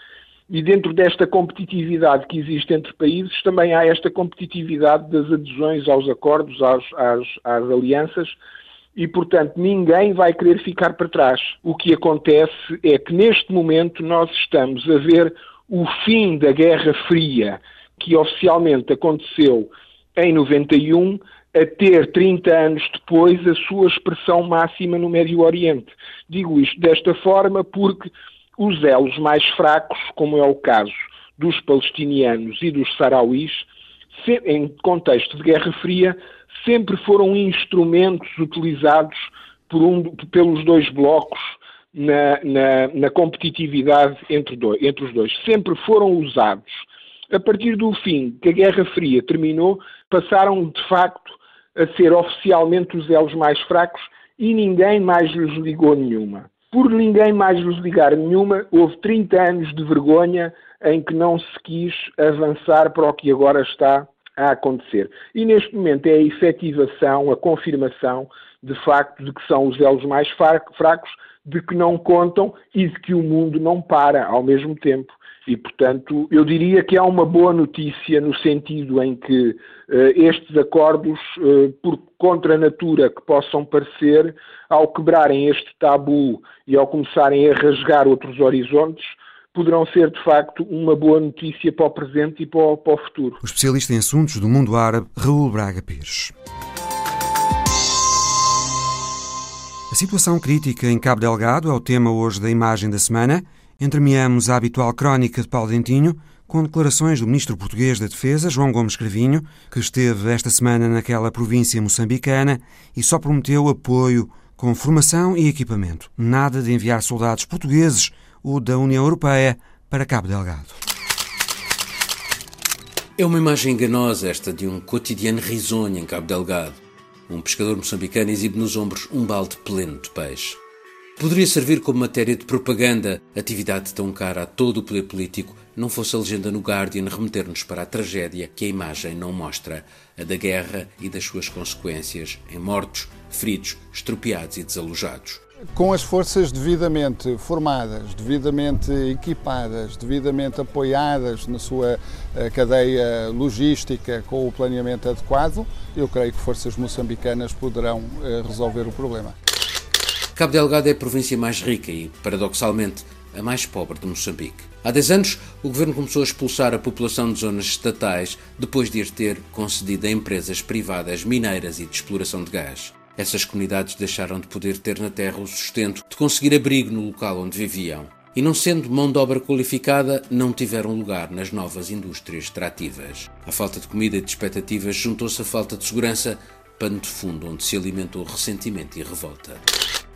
E dentro desta competitividade que existe entre países, também há esta competitividade das adesões aos acordos, às, às, às alianças, e, portanto, ninguém vai querer ficar para trás. O que acontece é que, neste momento, nós estamos a ver o fim da Guerra Fria, que oficialmente aconteceu em 91, a ter 30 anos depois a sua expressão máxima no Médio Oriente. Digo isto desta forma porque os elos mais fracos, como é o caso dos palestinianos e dos sarauís, em contexto de Guerra Fria, sempre foram instrumentos utilizados um, pelos dois blocos na, na, na competitividade entre, entre os dois. Sempre foram usados. A partir do fim que a Guerra Fria terminou, passaram de facto a ser oficialmente os elos mais fracos e ninguém mais lhes ligou nenhuma. Por ninguém mais lhes ligar nenhuma, houve 30 anos de vergonha em que não se quis avançar para o que agora está a acontecer. E neste momento é a efetivação, a confirmação de facto de que são os elos mais fracos, de que não contam e de que o mundo não para ao mesmo tempo. E, portanto, eu diria que há uma boa notícia no sentido em que uh, estes acordos, uh, por contra natura que possam parecer, ao quebrarem este tabu e ao começarem a rasgar outros horizontes, poderão ser, de facto, uma boa notícia para o presente e para o, para o futuro. O especialista em assuntos do mundo árabe, Raul Braga Pires. A situação crítica em Cabo Delgado é o tema hoje da imagem da semana. Entremeamos a habitual crónica de Paulo Dentinho com declarações do ministro português da Defesa, João Gomes Cravinho, que esteve esta semana naquela província moçambicana e só prometeu apoio com formação e equipamento. Nada de enviar soldados portugueses ou da União Europeia para Cabo Delgado. É uma imagem enganosa esta de um cotidiano risonho em Cabo Delgado. Um pescador moçambicano exibe nos ombros um balde pleno de peixe. Poderia servir como matéria de propaganda, atividade tão cara a todo o poder político, não fosse a legenda no Guardian remeter-nos para a tragédia que a imagem não mostra, a da guerra e das suas consequências, em mortos, feridos, estropiados e desalojados com as forças devidamente formadas, devidamente equipadas, devidamente apoiadas na sua eh, cadeia logística com o planeamento adequado, eu creio que forças moçambicanas poderão eh, resolver o problema. Cabo Delgado é a província mais rica e, paradoxalmente, a mais pobre de Moçambique. Há 10 anos, o governo começou a expulsar a população de zonas estatais depois de as ter concedido a empresas privadas mineiras e de exploração de gás. Essas comunidades deixaram de poder ter na terra o sustento de conseguir abrigo no local onde viviam. E não sendo mão de obra qualificada, não tiveram lugar nas novas indústrias extrativas. A falta de comida e de expectativas juntou-se à falta de segurança, pano de fundo onde se alimentou ressentimento e revolta.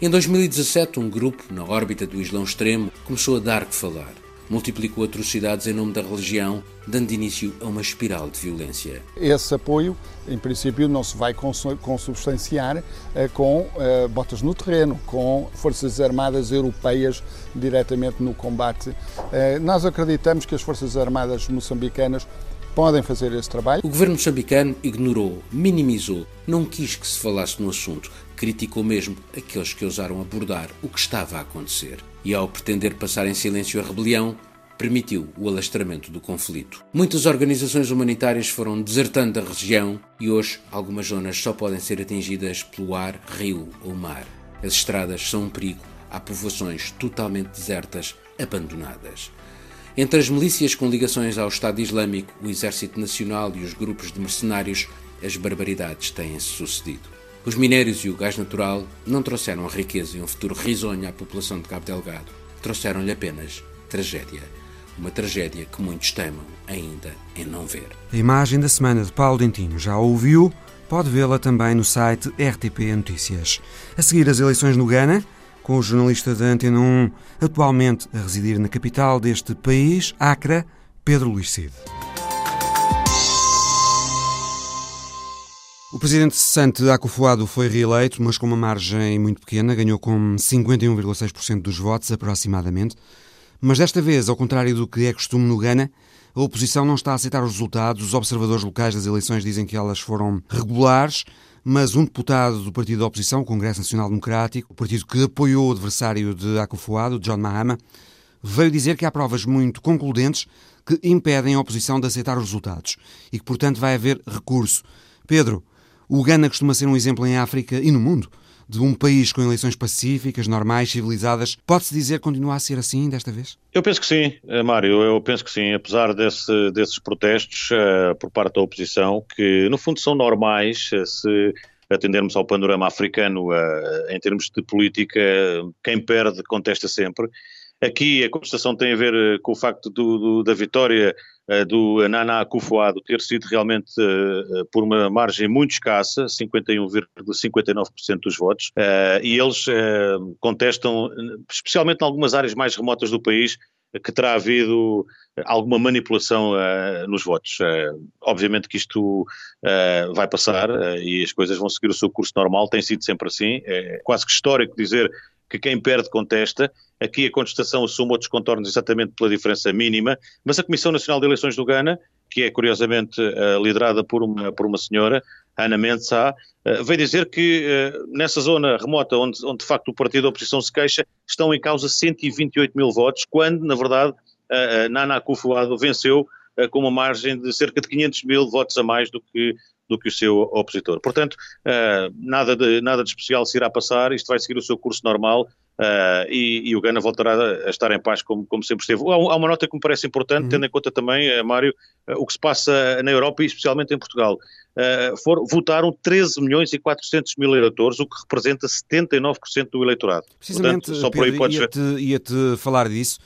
Em 2017, um grupo, na órbita do Islão Extremo, começou a dar que falar multiplicou atrocidades em nome da religião, dando início a uma espiral de violência. Esse apoio, em princípio, não se vai consubstanciar eh, com eh, botas no terreno, com forças armadas europeias diretamente no combate. Eh, nós acreditamos que as forças armadas moçambicanas podem fazer esse trabalho. O governo moçambicano ignorou, minimizou, não quis que se falasse no assunto, criticou mesmo aqueles que ousaram abordar o que estava a acontecer. E ao pretender passar em silêncio a rebelião, permitiu o alastramento do conflito. Muitas organizações humanitárias foram desertando a região e hoje algumas zonas só podem ser atingidas pelo ar, rio ou mar. As estradas são um perigo, há povoações totalmente desertas, abandonadas. Entre as milícias com ligações ao Estado Islâmico, o Exército Nacional e os grupos de mercenários, as barbaridades têm-se sucedido. Os minérios e o gás natural não trouxeram a riqueza e um futuro risonho à população de Cabo Delgado. Trouxeram-lhe apenas tragédia. Uma tragédia que muitos temam ainda em não ver. A imagem da semana de Paulo Dentino já ouviu? Pode vê-la também no site RTP Notícias. A seguir, as eleições no Ghana com o jornalista da Antena 1, atualmente a residir na capital deste país, Acre, Pedro Luís Cid. O presidente cessante Acufoado foi reeleito, mas com uma margem muito pequena, ganhou com 51,6% dos votos aproximadamente. Mas desta vez, ao contrário do que é costume no Ghana, a oposição não está a aceitar os resultados. Os observadores locais das eleições dizem que elas foram regulares, mas um deputado do partido da oposição, o Congresso Nacional Democrático, o partido que apoiou o adversário de Akufo-Addo, John Mahama, veio dizer que há provas muito concludentes que impedem a oposição de aceitar os resultados e que, portanto, vai haver recurso. Pedro, o Ghana costuma ser um exemplo em África e no mundo de um país com eleições pacíficas, normais, civilizadas. Pode-se dizer que continua a ser assim desta vez? Eu penso que sim, eh, Mário, eu penso que sim, apesar desse, desses protestos uh, por parte da oposição, que no fundo são normais, uh, se atendermos ao panorama africano uh, em termos de política, quem perde contesta sempre. Aqui a contestação tem a ver com o facto do, do, da vitória do Nana Akufo-Addo ter sido realmente uh, por uma margem muito escassa, 51,59% dos votos, e eles contestam, especialmente em algumas áreas mais remotas do país, que terá havido alguma manipulação uh, nos votos. Uh, obviamente que isto uh, vai passar e as coisas vão seguir o seu curso normal, tem sido sempre assim. É quase que histórico dizer que quem perde contesta. Aqui a contestação assume outros contornos exatamente pela diferença mínima, mas a Comissão Nacional de Eleições do Ghana, que é curiosamente liderada por uma, por uma senhora, Ana Mensah, veio dizer que nessa zona remota onde, onde de facto o partido da oposição se queixa, estão em causa 128 mil votos, quando na verdade Nana Akufo-Addo venceu com uma margem de cerca de 500 mil votos a mais do que do que o seu opositor. Portanto, uh, nada, de, nada de especial se irá passar, isto vai seguir o seu curso normal, Uh, e, e, o Gana voltará a estar em paz como, como sempre esteve. Há, há, uma nota que me parece importante, uhum. tendo em conta também, uh, Mário, uh, o que se passa na Europa e especialmente em Portugal. For, votaram 13 milhões e 400 mil eleitores, o que representa 79% do eleitorado. Precisamente, Portanto, só por aí ia-te ia -te falar disso.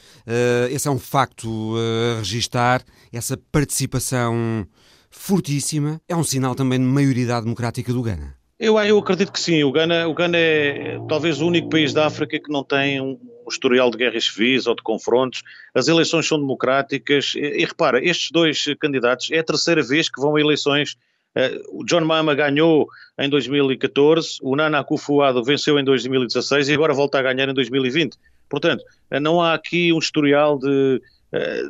esse é um facto a registar, essa participação fortíssima. É um sinal também de maioridade democrática do Gana. Eu, eu acredito que sim. O Ghana, o Ghana é talvez o único país da África que não tem um, historial de guerras civis ou de confrontos. As eleições são democráticas. E, e, repara, estes dois candidatos é a terceira vez que vão a eleições. Uh, o John Mahama ganhou em 2014, o Nana Akufo-Addo venceu em 2016 e agora volta a ganhar em 2020. Portanto, não há aqui um historial de eh,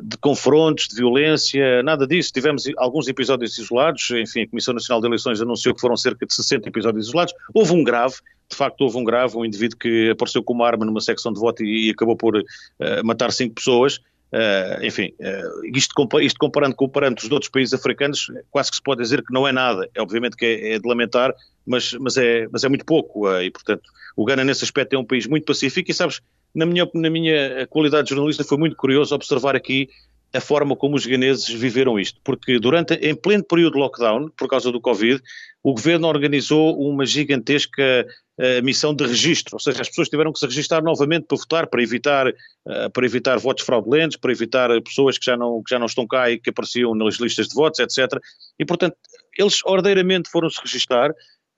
de confrontos, de violência, nada disso. Tivemos alguns episódios isolados, enfim, a Comissão Nacional de Eleições anunciou que foram cerca de 60 episódios isolados. Houve um grave, de facto houve um grave, um indivíduo que apareceu com uma arma numa secção de voto e, acabou por uh, matar cinco pessoas. Uh, enfim, uh, isto, isto, comparando com parâmetros de outros países africanos, quase que se pode dizer que não é nada. É, obviamente que é, é de lamentar, mas, mas, é, mas é muito pouco. E, portanto, o Ghana, nesse aspecto, é um país muito pacífico. E sabes, na minha, na minha qualidade de jornalista, foi muito curioso observar aqui a forma como os ganeses viveram isto, porque durante, em pleno período de lockdown, por causa do Covid, o governo organizou uma gigantesca uh, missão de registro, ou seja, as pessoas tiveram que se registrar novamente para votar, para evitar, uh, para evitar votos fraudulentos, para evitar pessoas que já, não, que já não estão cá e que apareciam nas listas de votos, etc. E, portanto, eles ordeiramente foram se registrar,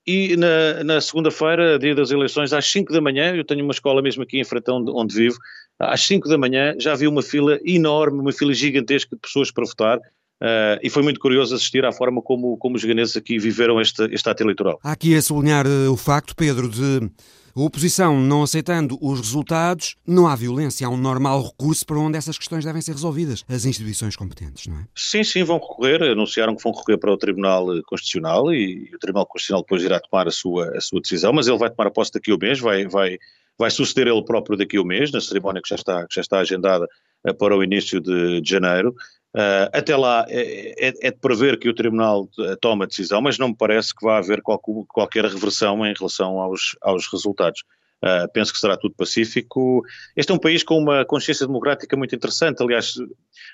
e na, na segunda-feira, dia das eleições, às 5 da manhã, eu tenho uma escola mesmo aqui em Fretão, onde, vivo, às 5 da manhã já vi uma fila enorme, uma fila gigantesca de pessoas para votar, Uh, e foi muito curioso assistir à forma como, como os ganeses aqui viveram este, este ato eleitoral. Há aqui a sublinhar uh, o facto, Pedro, de a oposição não aceitando os resultados, não há violência, há um normal recurso para onde essas questões devem ser resolvidas, as instituições competentes, não é? Sim, sim, vão recorrer, anunciaram que vão recorrer para o Tribunal Constitucional e o Tribunal Constitucional depois irá tomar a sua, a sua decisão, mas ele vai tomar a posse daqui a um mês, vai, vai, vai suceder ele próprio daqui a um mês, na cerimónia que já está, que já está agendada eh, para o início de, de janeiro. Uh, até lá é, é, é, de prever que o Tribunal tome a decisão, mas não me parece que vá haver qualquer, reversão em relação aos, aos resultados. Uh, penso que será tudo pacífico. Este é um país com uma consciência democrática muito interessante. Aliás,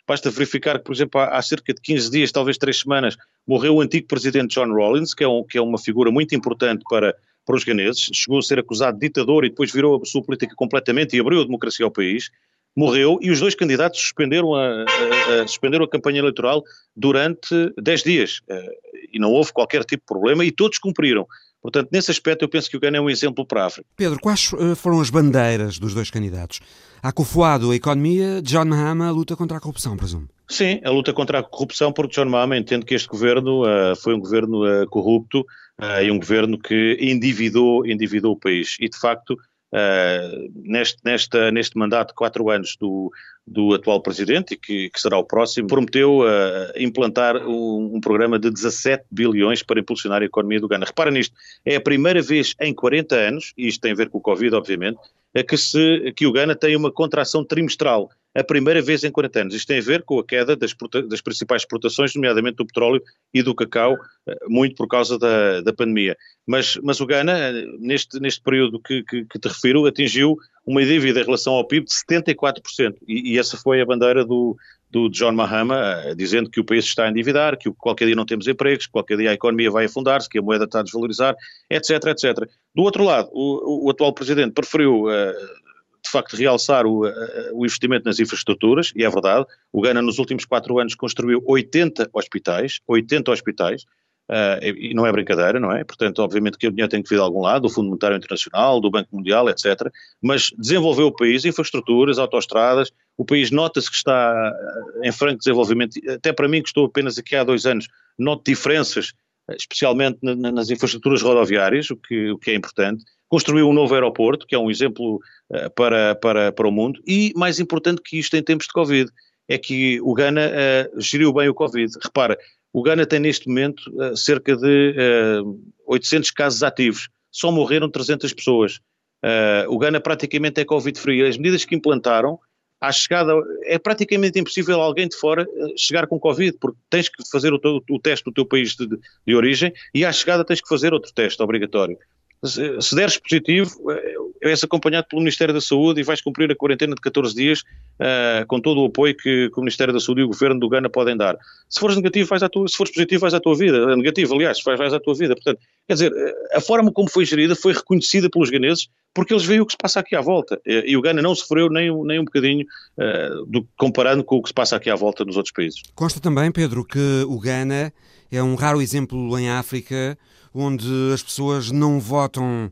basta verificar que, por exemplo, há, há cerca de 15 dias, talvez 3 semanas, morreu o antigo presidente John Rawlins, que é, um, que é uma figura muito importante para, para os ganeses. Chegou a ser acusado de ditador e depois virou a sua política completamente e abriu a democracia ao país morreu e os dois candidatos suspenderam a, a, a suspenderam a campanha eleitoral durante 10 dias uh, e não houve qualquer tipo de problema e todos cumpriram. Portanto, nesse aspecto eu penso que o Ghana é um exemplo para a África. Pedro, quais uh, foram as bandeiras dos dois candidatos? Akufuado, a economia, John Mahama, a luta contra a corrupção, presumo. Sim, a luta contra a corrupção, porque John Mahama entende que este governo uh, foi um governo corrupto e um governo que endividou, endividou o país. E, de facto, Uh, neste, nesta, neste mandato de quatro anos do, do atual presidente, e que, que será o próximo, prometeu uh, implantar um, um, programa de 17 bilhões para impulsionar a economia do Ghana. Repara nisto, é a primeira vez em 40 anos, e isto tem a ver com o Covid, obviamente, que, se, que o Ghana tem uma contração trimestral a primeira vez em 40 anos. Isto tem a ver com a queda das, das principais exportações, nomeadamente do petróleo e do cacau, eh, muito por causa da, da pandemia. Mas, mas o Ghana, eh, neste, neste período que, que, que te refiro, atingiu uma dívida em relação ao PIB de 74%. E, e essa foi a bandeira do, do John Mahama, uh, dizendo que o país está a endividar, que qualquer dia não temos empregos, que qualquer dia a economia vai afundar-se, que a moeda está a desvalorizar, etc, etc. Do outro lado, o, o atual presidente preferiu uh, de facto realçar o, o, investimento nas infraestruturas, e é verdade, o Ghana nos últimos quatro anos construiu 80 hospitais, 80 hospitais, uh, e não é brincadeira, não é? Portanto, obviamente que o dinheiro tem que vir de algum lado, do Fundo Monetário Internacional, do Banco Mundial, etc., mas desenvolveu o país, infraestruturas, autoestradas, o país nota-se que está eh, em franco desenvolvimento, até para mim que estou apenas aqui há dois anos, noto diferenças, especialmente nas infraestruturas rodoviárias, o que, o que é importante, construiu um novo aeroporto, que é um exemplo para, para, para o mundo, e mais importante que isto em tempos de Covid, é que o Ghana uh, geriu bem o Covid. Repara, o Ghana tem neste momento uh, cerca de 800 casos ativos, só morreram 300 pessoas. o Ghana praticamente é Covid-free. As medidas que implantaram, à chegada, é praticamente impossível alguém de fora chegar com Covid, porque tens que fazer o, teu, o teste do teu país de, de origem e à chegada tens que fazer outro teste obrigatório se deres positivo, eh, és acompanhado pelo Ministério da Saúde e vais cumprir a quarentena de 14 dias uh, com todo o apoio que, que, o Ministério da Saúde e o Governo do Ghana podem dar. Se fores negativo, vais à tua, se fores positivo, vais à tua vida. Negativo, aliás, vais, vais à tua vida. Portanto, quer dizer, eh, a forma como foi gerida foi reconhecida pelos ganeses porque eles veem o que se passa aqui à volta. E, o Ghana não sofreu nem, nem um bocadinho uh, do, comparando com o que se passa aqui à volta nos outros países. Consta também, Pedro, que o Ghana é um raro exemplo em África onde as pessoas não votam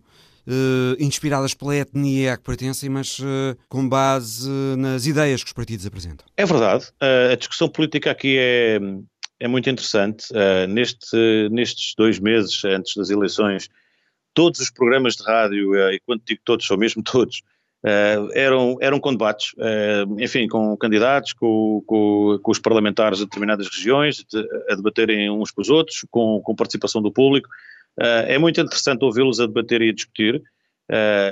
Uh, inspiradas pela etnia a que pertencem, mas uh, com base nas ideias que os partidos apresentam. É verdade. Uh, a discussão política aqui é, é muito interessante. neste, nestes dois meses antes das eleições, todos os programas de rádio, e quando digo todos, são mesmo todos, eram, eram com debates, enfim, com candidatos, com, com, com, os parlamentares de determinadas regiões, de, a debaterem uns com os outros, com, com participação do público. É muito interessante ouvi-los a debater e a discutir.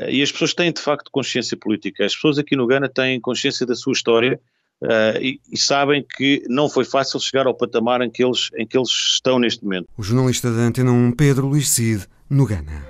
E as pessoas têm de facto consciência política. As pessoas aqui no Ghana têm consciência da sua história uh, e, e, sabem que não foi fácil chegar ao patamar em que eles, em que eles estão neste momento. O jornalista da Antena 1, Pedro Luís Cid, no Ghana.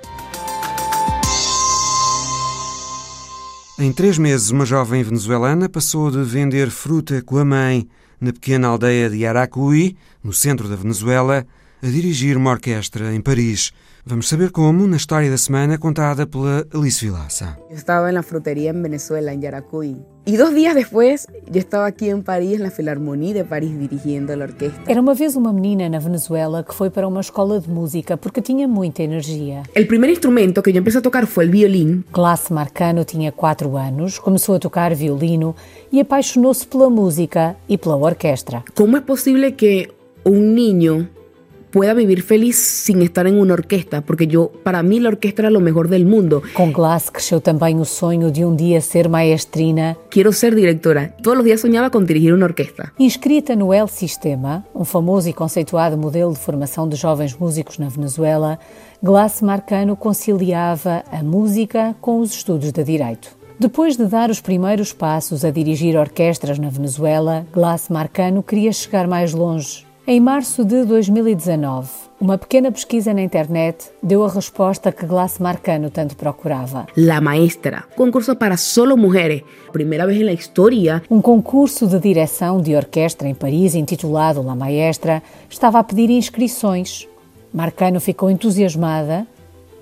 Em três meses, uma jovem venezuelana passou de vender fruta com a mãe na pequena aldeia de Aracuí, no centro da Venezuela, a dirigir uma orquestra em Paris. Vamos saber como na história da semana contada pela Alice Vilaça. Eu estava na fruteria em Venezuela, em Yaracuy. E dois dias depois, eu estava aqui em Paris, na Philharmonie de Paris, dirigindo a orquestra. Era uma vez uma menina na Venezuela que foi para uma escola de música porque tinha muita energia. O primeiro instrumento que eu comecei a tocar foi o violino. Glass Marcano tinha quatro anos, começou a tocar violino e apaixonou-se pela música e pela orquestra. Como é possível que um niño pueda vivir feliz sin estar en una orquesta, porque yo, para mí la orquesta era lo mejor del mundo. Com Glass cresceu também o sonho de um dia ser maestrina. Quiero ser directora. Todos los días soñaba con dirigir una orquesta. Inscrita no El Sistema, um famoso e conceituado modelo de formação de jovens músicos na Venezuela, Glass Marcano conciliava a música com os estudos de direito. Depois de dar os primeiros passos a dirigir orquestras na Venezuela, Glass Marcano queria chegar mais longe em março de 2019, uma pequena pesquisa na internet deu a resposta que Glass Marcano tanto procurava. La Maestra, concurso para solo mulheres, primeira vez na história. Um concurso de direção de orquestra em Paris, intitulado La Maestra, estava a pedir inscrições. Marcano ficou entusiasmada,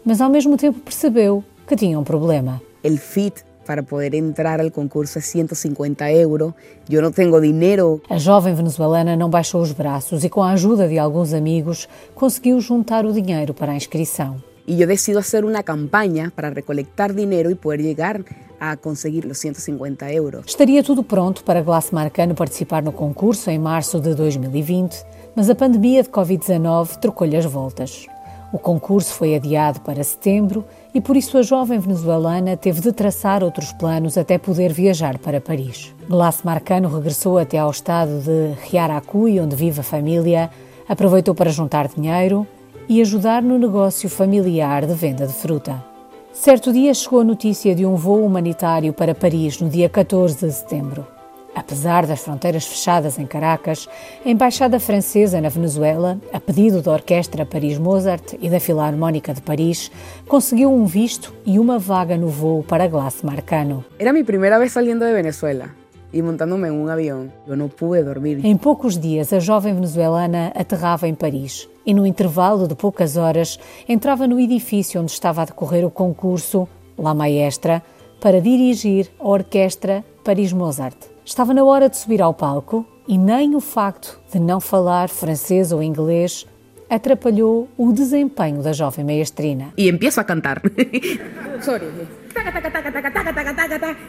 mas ao mesmo tempo percebeu que tinha um problema. El FIT para poder entrar al concurso es 150 euros. Eu não tenho dinheiro. A jovem venezuelana não baixou os braços e, com a ajuda de alguns amigos, conseguiu juntar o dinheiro para a inscrição. E eu decido fazer uma campanha para recolectar dinheiro e poder chegar a conseguir os 150 euros. Estaria tudo pronto para Glass Marcano participar no concurso em março de 2020, mas a pandemia de Covid-19 trocou-lhe as voltas. O concurso foi adiado para setembro e por isso a jovem venezuelana teve de traçar outros planos até poder viajar para Paris. Glass Marcano regressou até ao estado de Riaracuy, onde vive a família, aproveitou para juntar dinheiro e ajudar no negócio familiar de venda de fruta. Certo dia chegou a notícia de um voo humanitário para Paris no dia 14 de setembro. Apesar das fronteiras fechadas em Caracas, a Embaixada Francesa na Venezuela, a pedido da Orquestra Paris-Mozart e da Filarmónica de Paris, conseguiu um visto e uma vaga no voo para Glace Marcano. Era minha primeira vez saindo de Venezuela e montando-me em um avião. Eu não pude dormir. Em poucos dias, a jovem venezuelana aterrava em Paris e, no intervalo de poucas horas, entrava no edifício onde estava a decorrer o concurso La Maestra para dirigir a Orquestra Paris-Mozart. Estava na hora de subir ao palco e nem o facto de não falar francês ou inglês atrapalhou o desempenho da jovem maestrina. E empiezo a cantar. (laughs) Sorry.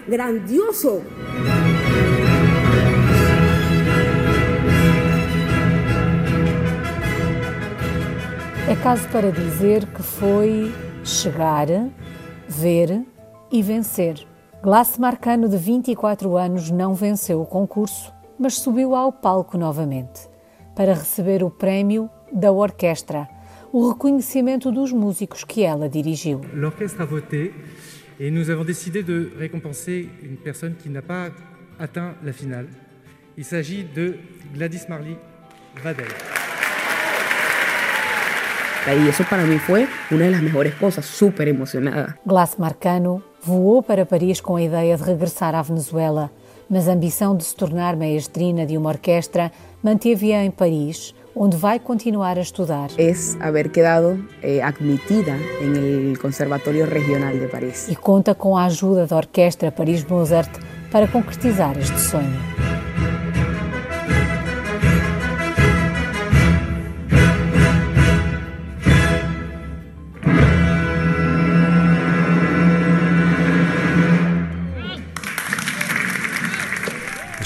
Grandioso. É caso para dizer que foi chegar, ver e vencer. Glace Marcano, de 24 anos, não venceu o concurso, mas subiu ao palco novamente para receber o prémio da orquestra, o reconhecimento dos músicos que ela dirigiu. L'orchestre a voté et nous avons décidé de récompenser une personne qui n'a pas atteint la finale. Il s'agit de Gladys Marley Vadel. Y eso para mí fue una de las mejores cosas, súper emocionada. Glace Marcano voou para Paris com a ideia de regressar à Venezuela, mas a ambição de se tornar maestrina de uma orquestra manteve-a em Paris, onde vai continuar a estudar. É haver quedado eh, admitida no Conservatório Regional de Paris. E conta com a ajuda da Orquestra Paris-Mozart para concretizar este sonho.